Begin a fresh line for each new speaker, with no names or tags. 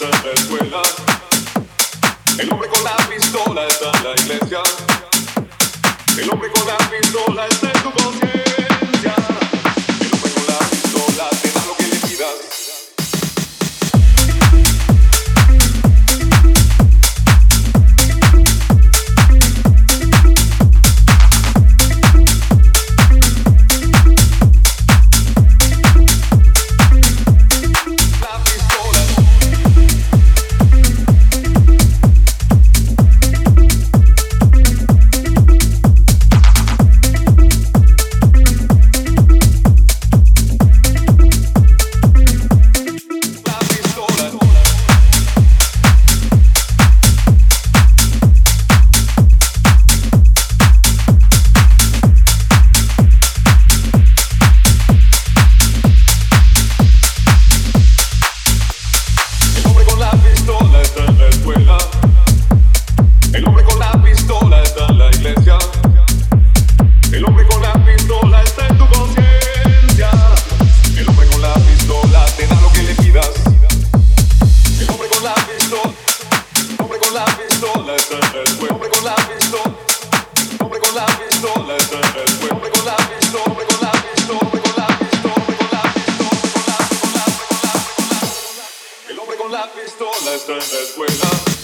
está en la escuela. El hombre con la pistola está en la iglesia. El hombre con la pistola está en tu conciencia. la pistola está en la escuela.